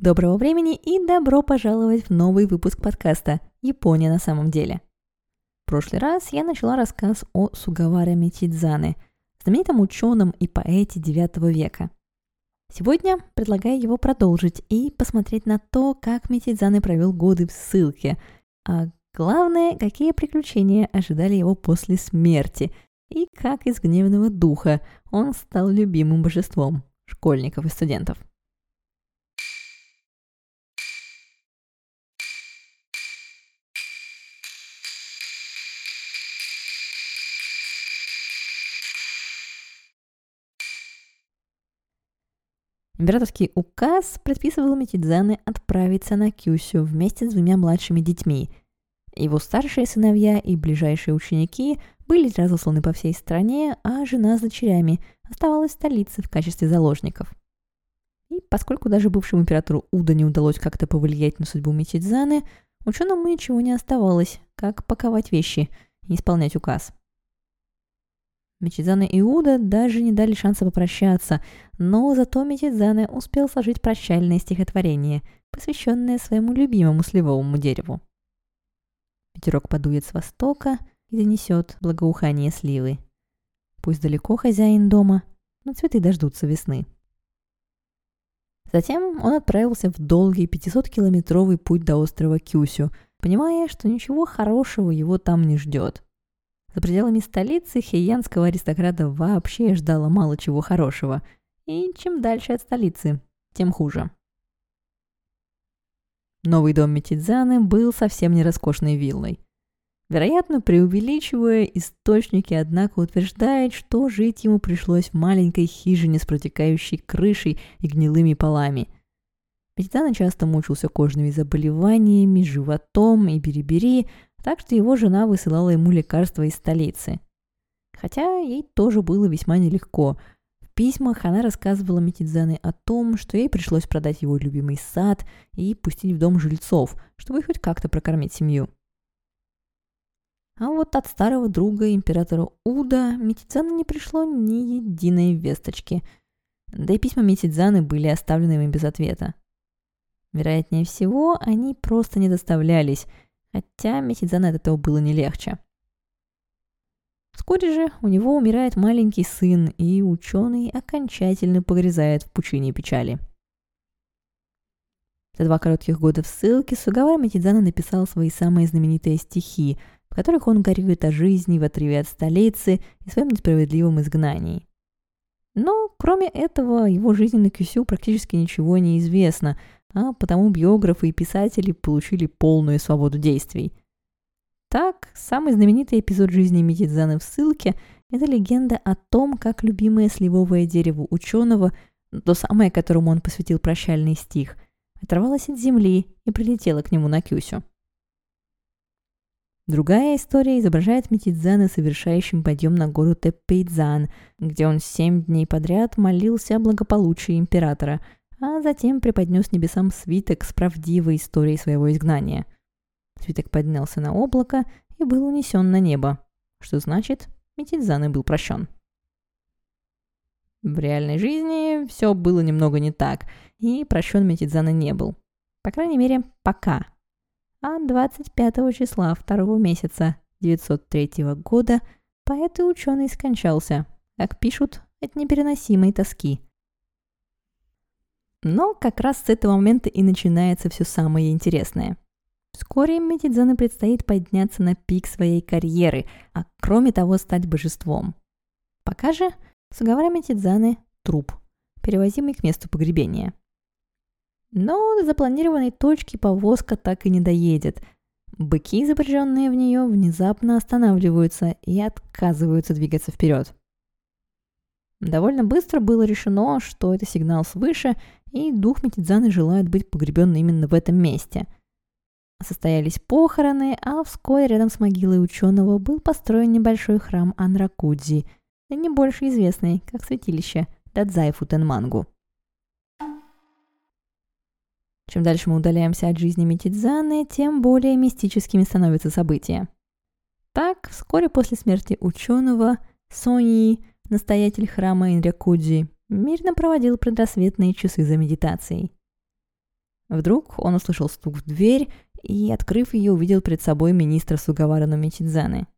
Доброго времени и добро пожаловать в новый выпуск подкаста «Япония на самом деле». В прошлый раз я начала рассказ о Сугаваре Митидзане, знаменитом ученом и поэте IX века. Сегодня предлагаю его продолжить и посмотреть на то, как Митидзане провел годы в ссылке, а главное, какие приключения ожидали его после смерти и как из гневного духа он стал любимым божеством школьников и студентов. Императорский указ предписывал Митидзане отправиться на Кюсю вместе с двумя младшими детьми. Его старшие сыновья и ближайшие ученики были разосланы по всей стране, а жена с дочерями оставалась в столице в качестве заложников. И поскольку даже бывшему императору Уда не удалось как-то повлиять на судьбу Митидзаны, ученому ничего не оставалось, как паковать вещи и исполнять указ – Мечидзана и Уда даже не дали шанса попрощаться, но зато Мечидзана успел сложить прощальное стихотворение, посвященное своему любимому сливовому дереву. Ветерок подует с востока и донесет благоухание сливы. Пусть далеко хозяин дома, но цветы дождутся весны. Затем он отправился в долгий 500-километровый путь до острова Кюсю, понимая, что ничего хорошего его там не ждет – за пределами столицы хейянского аристократа вообще ждало мало чего хорошего. И чем дальше от столицы, тем хуже. Новый дом Митидзаны был совсем не роскошной виллой. Вероятно, преувеличивая, источники, однако, утверждают, что жить ему пришлось в маленькой хижине с протекающей крышей и гнилыми полами. Митидзана часто мучился кожными заболеваниями, животом и берибери, так что его жена высылала ему лекарства из столицы. Хотя ей тоже было весьма нелегко. В письмах она рассказывала Митидзане о том, что ей пришлось продать его любимый сад и пустить в дом жильцов, чтобы хоть как-то прокормить семью. А вот от старого друга императора Уда Митидзана не пришло ни единой весточки. Да и письма Митидзаны были оставлены им без ответа. Вероятнее всего, они просто не доставлялись – Хотя Мисидзана от этого было не легче. Вскоре же у него умирает маленький сын, и ученый окончательно погрязает в пучине печали. За два коротких года в ссылке Сугавара Митидзана написал свои самые знаменитые стихи, в которых он горюет о жизни в отрыве от столицы и своем несправедливом изгнании. Но, кроме этого, его жизни на Кюсю практически ничего не известно – а потому биографы и писатели получили полную свободу действий. Так, самый знаменитый эпизод жизни Митидзаны в ссылке – это легенда о том, как любимое сливовое дерево ученого, то самое, которому он посвятил прощальный стих, оторвалось от земли и прилетело к нему на Кюсю. Другая история изображает Митидзана совершающим подъем на гору Теппейдзан, где он семь дней подряд молился о благополучии императора – а затем преподнес небесам свиток с правдивой историей своего изгнания. Свиток поднялся на облако и был унесен на небо, что значит, Митидзаны был прощен. В реальной жизни все было немного не так, и прощен Митидзана не был. По крайней мере, пока. А 25 числа второго месяца 903 года поэт и ученый скончался, как пишут, от непереносимой тоски – но как раз с этого момента и начинается все самое интересное. Вскоре Митидзане предстоит подняться на пик своей карьеры, а кроме того стать божеством. Пока же Сугавара Митидзане – труп, перевозимый к месту погребения. Но до запланированной точки повозка так и не доедет. Быки, запряженные в нее, внезапно останавливаются и отказываются двигаться вперед. Довольно быстро было решено, что это сигнал свыше, и дух Митидзаны желает быть погребен именно в этом месте. Состоялись похороны, а вскоре рядом с могилой ученого был построен небольшой храм Анракудзи, не больше известный как святилище Дадзай Футенмангу. Чем дальше мы удаляемся от жизни Митидзаны, тем более мистическими становятся события. Так, вскоре после смерти ученого, Сони, настоятель храма Инрякуджи, мирно проводил предрассветные часы за медитацией. Вдруг он услышал стук в дверь и, открыв ее, увидел перед собой министра Сугавара Номичидзаны.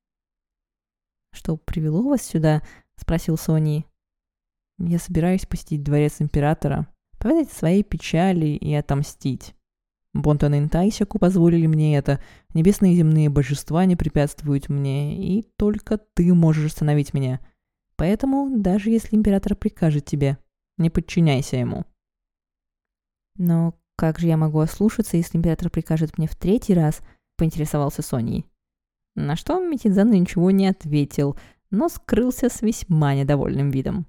«Что привело вас сюда?» — спросил Сони. «Я собираюсь посетить дворец императора, поведать своей печали и отомстить. Бонтан и Тайсяку позволили мне это, небесные и земные божества не препятствуют мне, и только ты можешь остановить меня. Поэтому, даже если император прикажет тебе, не подчиняйся ему». «Но как же я могу ослушаться, если император прикажет мне в третий раз?» — поинтересовался Соней. На что Митидзан ничего не ответил, но скрылся с весьма недовольным видом.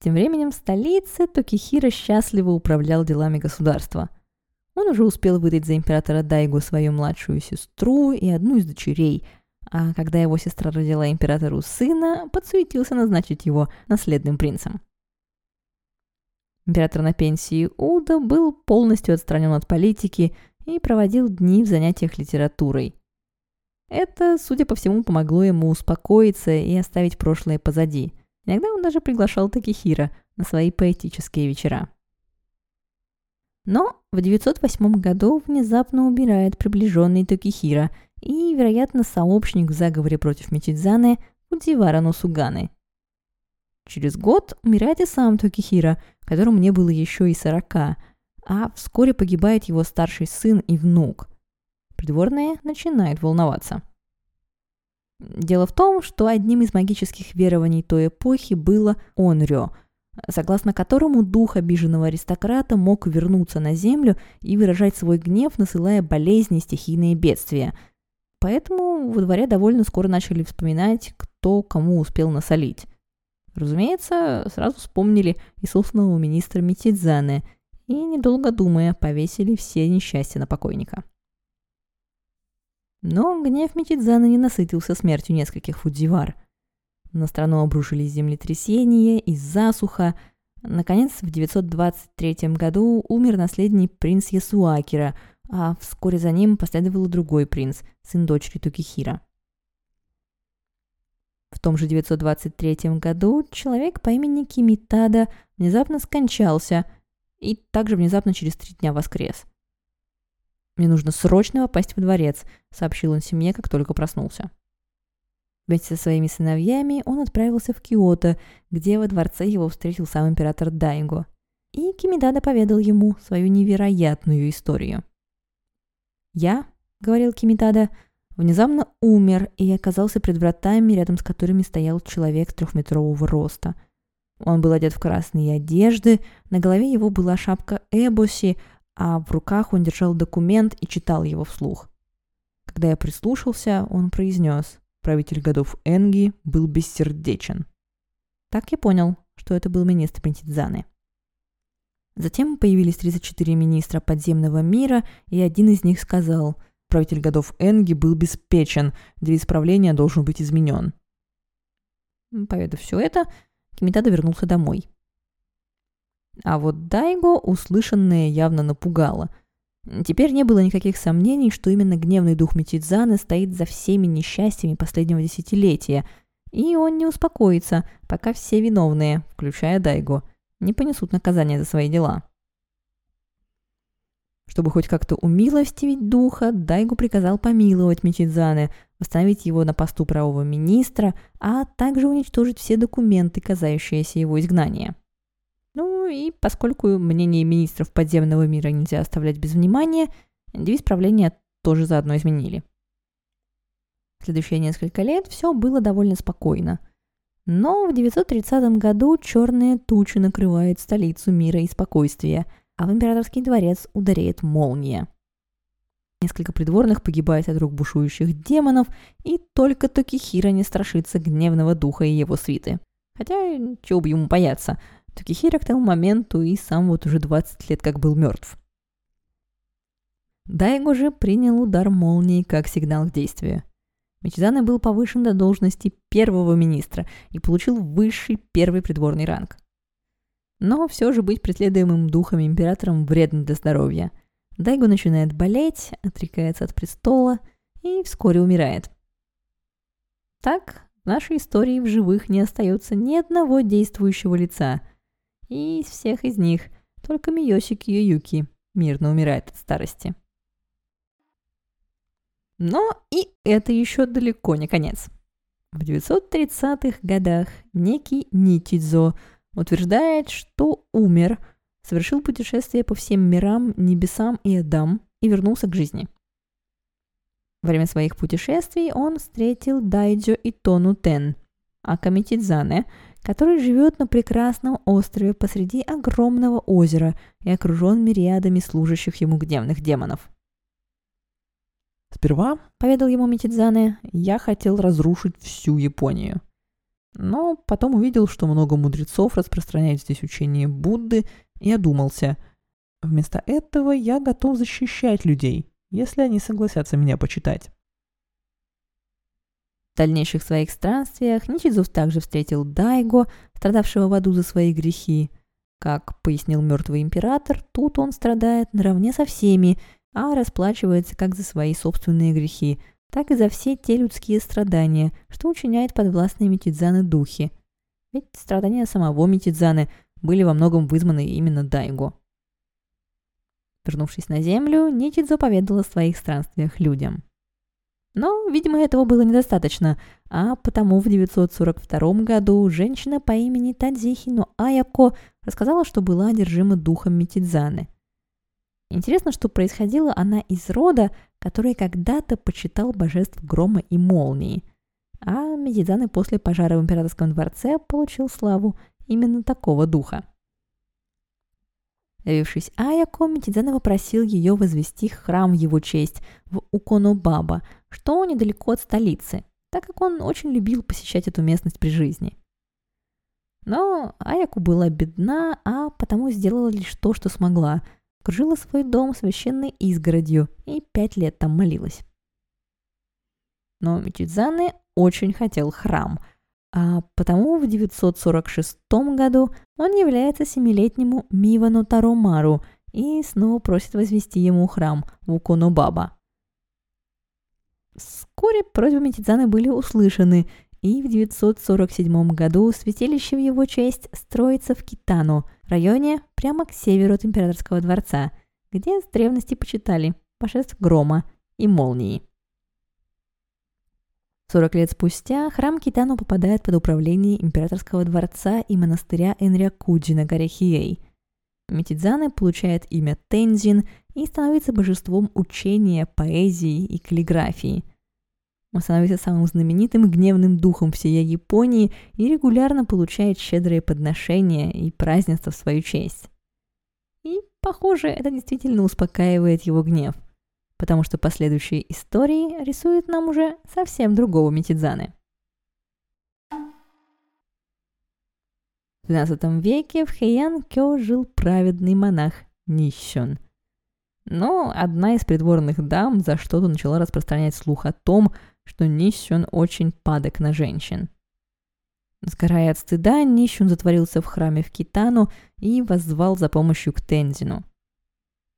Тем временем в столице Токихира счастливо управлял делами государства. Он уже успел выдать за императора Дайгу свою младшую сестру и одну из дочерей, а когда его сестра родила императору сына, подсуетился назначить его наследным принцем. Император на пенсии Уда был полностью отстранен от политики и проводил дни в занятиях литературой. Это, судя по всему, помогло ему успокоиться и оставить прошлое позади. Иногда он даже приглашал Такихира на свои поэтические вечера. Но в 908 году внезапно убирает приближенный Токихира и, вероятно, сообщник в заговоре против Мичидзаны Удивара Носуганы. Через год умирает и сам Токихира, которому не было еще и сорока, а вскоре погибает его старший сын и внук. Придворные начинают волноваться. Дело в том, что одним из магических верований той эпохи было Онрё, согласно которому дух обиженного аристократа мог вернуться на землю и выражать свой гнев, насылая болезни и стихийные бедствия. Поэтому во дворе довольно скоро начали вспоминать, кто кому успел насолить. Разумеется, сразу вспомнили и собственного министра Митидзаны – и, недолго думая, повесили все несчастья на покойника. Но гнев Митидзана не насытился смертью нескольких фудзивар. На страну обрушились землетрясения и засуха. Наконец, в 923 году умер наследник принц Ясуакира, а вскоре за ним последовал другой принц, сын дочери Тукихира. В том же 923 году человек по имени Кимитада внезапно скончался – и также внезапно через три дня воскрес. «Мне нужно срочно попасть во дворец», — сообщил он семье, как только проснулся. Вместе со своими сыновьями он отправился в Киото, где во дворце его встретил сам император Дайго. И Кимидада поведал ему свою невероятную историю. «Я», — говорил Кимидада, — внезапно умер и оказался пред вратами, рядом с которыми стоял человек трехметрового роста — он был одет в красные одежды, на голове его была шапка Эбоси, а в руках он держал документ и читал его вслух. Когда я прислушался, он произнес, правитель годов Энги был бессердечен. Так я понял, что это был министр Пентидзаны. Затем появились 34 министра подземного мира, и один из них сказал, правитель годов Энги был беспечен, для исправления должен быть изменен. Поведав все это, Кимитада вернулся домой. А вот Дайго услышанное явно напугало. Теперь не было никаких сомнений, что именно гневный дух Митидзаны стоит за всеми несчастьями последнего десятилетия, и он не успокоится, пока все виновные, включая Дайго, не понесут наказание за свои дела. Чтобы хоть как-то умилостивить духа, Дайгу приказал помиловать Мичидзаны, восстановить его на посту правого министра, а также уничтожить все документы, касающиеся его изгнания. Ну и поскольку мнение министров подземного мира нельзя оставлять без внимания, девиз правления тоже заодно изменили. Следующие несколько лет все было довольно спокойно. Но в 930 году черная туча накрывает столицу мира и спокойствия – а в императорский дворец ударяет молния. Несколько придворных погибает от рук бушующих демонов, и только Токихира не страшится гневного духа и его свиты. Хотя, чего бы ему бояться, Токихира к тому моменту и сам вот уже 20 лет как был мертв. Дайго же принял удар молнии как сигнал к действию. Мичизана был повышен до должности первого министра и получил высший первый придворный ранг. Но все же быть преследуемым духами императором вредно для здоровья. Дайго начинает болеть, отрекается от престола и вскоре умирает. Так, в нашей истории в живых не остается ни одного действующего лица. И из всех из них только Миосики Юки мирно умирает от старости. Но и это еще далеко не конец. В 930-х годах некий Нитидзо утверждает, что умер, совершил путешествие по всем мирам, небесам и адам и вернулся к жизни. Во время своих путешествий он встретил Дайджо и Тону Тен, Акамитидзане, который живет на прекрасном острове посреди огромного озера и окружен мириадами служащих ему гневных демонов. «Сперва, — поведал ему Митидзане, — я хотел разрушить всю Японию. Но потом увидел, что много мудрецов распространяют здесь учение Будды, и одумался. Вместо этого я готов защищать людей, если они согласятся меня почитать. В дальнейших своих странствиях Ничидзов также встретил Дайго, страдавшего в аду за свои грехи. Как пояснил мертвый император, тут он страдает наравне со всеми, а расплачивается как за свои собственные грехи, так и за все те людские страдания, что учиняет подвластные Митидзаны духи. Ведь страдания самого Митидзаны были во многом вызваны именно Дайго. Вернувшись на землю, Ничидзо поведал о своих странствиях людям. Но, видимо, этого было недостаточно, а потому в 942 году женщина по имени Тадзихино Аяко рассказала, что была одержима духом Митидзаны. Интересно, что происходила она из рода, который когда-то почитал божеств грома и молнии. А Митидзаны после пожара в императорском дворце получил славу именно такого духа. Явившись Аяко, Митидзена попросил ее возвести храм в его честь в Уконобаба, что недалеко от столицы, так как он очень любил посещать эту местность при жизни. Но Аяку была бедна, а потому сделала лишь то, что смогла. Кружила свой дом священной изгородью и пять лет там молилась. Но Мичидзаны очень хотел храм – а потому в 946 году он является семилетнему Мивану Таромару и снова просит возвести ему храм в Уконобаба. Вскоре просьбы Митидзаны были услышаны, и в 947 году святилище в его честь строится в Китану, районе прямо к северу от императорского дворца, где с древности почитали божеств грома и молнии. 40 лет спустя храм Китану попадает под управление императорского дворца и монастыря Энрякуджи на горе Хиэй. Митидзаны получает имя Тензин и становится божеством учения, поэзии и каллиграфии. Он становится самым знаменитым гневным духом всей Японии и регулярно получает щедрые подношения и празднества в свою честь. И, похоже, это действительно успокаивает его гнев потому что последующие истории рисуют нам уже совсем другого Митидзаны. В XII веке в Хэйян-кё жил праведный монах Нищон. Но одна из придворных дам за что-то начала распространять слух о том, что Нищон очень падок на женщин. Сгорая от стыда, Нищун затворился в храме в Китану и воззвал за помощью к Тензину –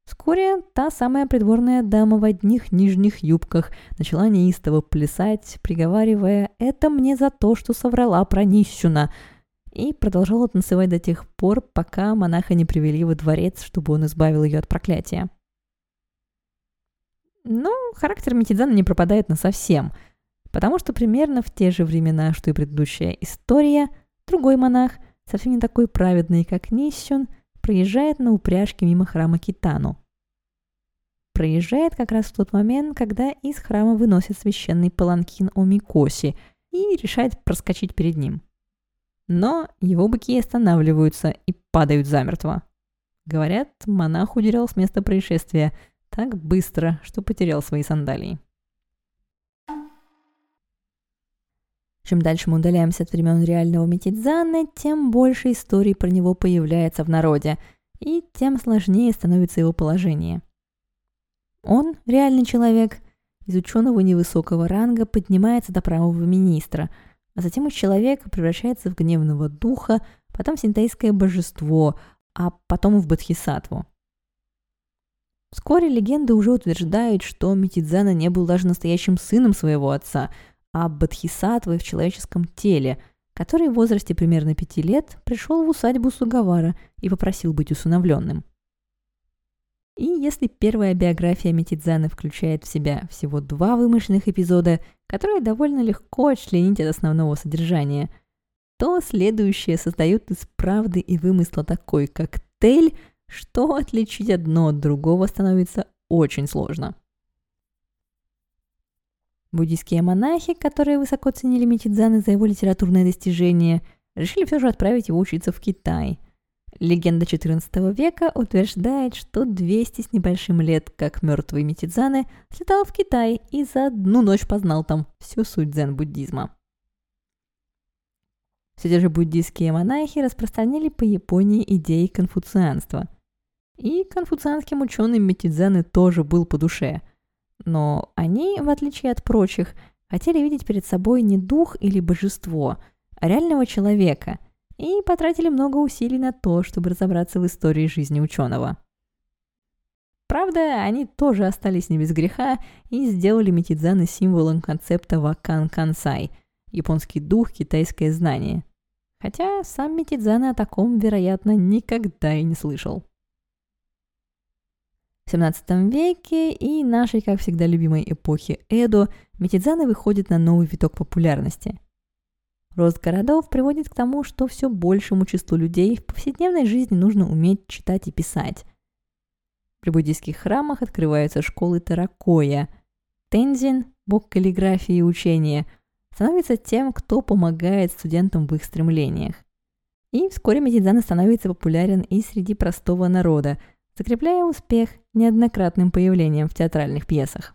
Вскоре та самая придворная дама в одних нижних юбках начала неистово плясать, приговаривая «это мне за то, что соврала про нищуна», и продолжала танцевать до тех пор, пока монаха не привели во дворец, чтобы он избавил ее от проклятия. Но характер Митидзана не пропадает на совсем, потому что примерно в те же времена, что и предыдущая история, другой монах, совсем не такой праведный, как Нищун, проезжает на упряжке мимо храма Китану. Проезжает как раз в тот момент, когда из храма выносит священный паланкин Омикоси и решает проскочить перед ним. Но его быки останавливаются и падают замертво. Говорят, монах удирал с места происшествия так быстро, что потерял свои сандалии. Чем дальше мы удаляемся от времен реального Митидзана, тем больше историй про него появляется в народе, и тем сложнее становится его положение. Он, реальный человек, из ученого невысокого ранга поднимается до правого министра, а затем из человека превращается в гневного духа, потом в синтейское божество, а потом в бодхисаттву. Вскоре легенды уже утверждают, что Митидзана не был даже настоящим сыном своего отца – а бодхисаттвой в человеческом теле, который в возрасте примерно пяти лет пришел в усадьбу Сугавара и попросил быть усыновленным. И если первая биография Митидзаны включает в себя всего два вымышленных эпизода, которые довольно легко отчленить от основного содержания, то следующие создают из правды и вымысла такой коктейль, что отличить одно от другого становится очень сложно. Буддийские монахи, которые высоко ценили Митидзаны за его литературные достижения, решили все же отправить его учиться в Китай – Легенда XIV века утверждает, что 200 с небольшим лет, как мертвый Митидзаны, слетал в Китай и за одну ночь познал там всю суть дзен-буддизма. Все те же буддийские монахи распространили по Японии идеи конфуцианства. И конфуцианским ученым Митидзаны тоже был по душе. Но они, в отличие от прочих, хотели видеть перед собой не дух или божество, а реального человека – и потратили много усилий на то, чтобы разобраться в истории жизни ученого. Правда, они тоже остались не без греха и сделали Митидзаны символом концепта Вакан Кансай – японский дух, китайское знание. Хотя сам Митидзаны о таком, вероятно, никогда и не слышал. 17 веке и нашей, как всегда, любимой эпохи Эдо Митидзаны выходит на новый виток популярности – Рост городов приводит к тому, что все большему числу людей в повседневной жизни нужно уметь читать и писать. При буддийских храмах открываются школы Таракоя. Тензин, бог каллиграфии и учения, становится тем, кто помогает студентам в их стремлениях. И вскоре Медидзана становится популярен и среди простого народа, закрепляя успех неоднократным появлением в театральных пьесах.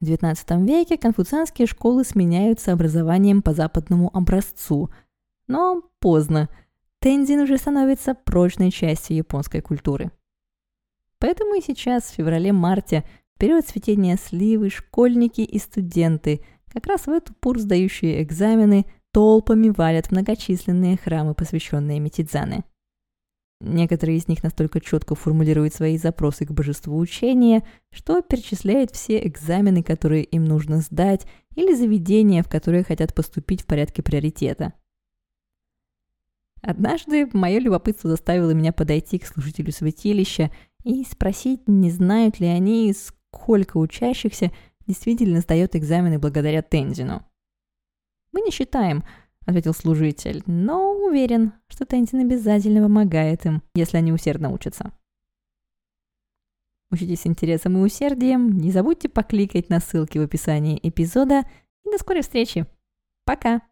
В XIX веке конфуцианские школы сменяются образованием по западному образцу. Но поздно. Тензин уже становится прочной частью японской культуры. Поэтому и сейчас, в феврале-марте, в период цветения сливы, школьники и студенты, как раз в эту пор сдающие экзамены, толпами валят многочисленные храмы, посвященные Митидзане – Некоторые из них настолько четко формулируют свои запросы к божеству учения, что перечисляют все экзамены, которые им нужно сдать, или заведения, в которые хотят поступить в порядке приоритета. Однажды мое любопытство заставило меня подойти к служителю святилища и спросить, не знают ли они, сколько учащихся действительно сдает экзамены благодаря Тензину. Мы не считаем, ответил служитель, но уверен, что Тентин обязательно помогает им, если они усердно учатся. Учитесь интересом и усердием, не забудьте покликать на ссылки в описании эпизода и до скорой встречи. Пока!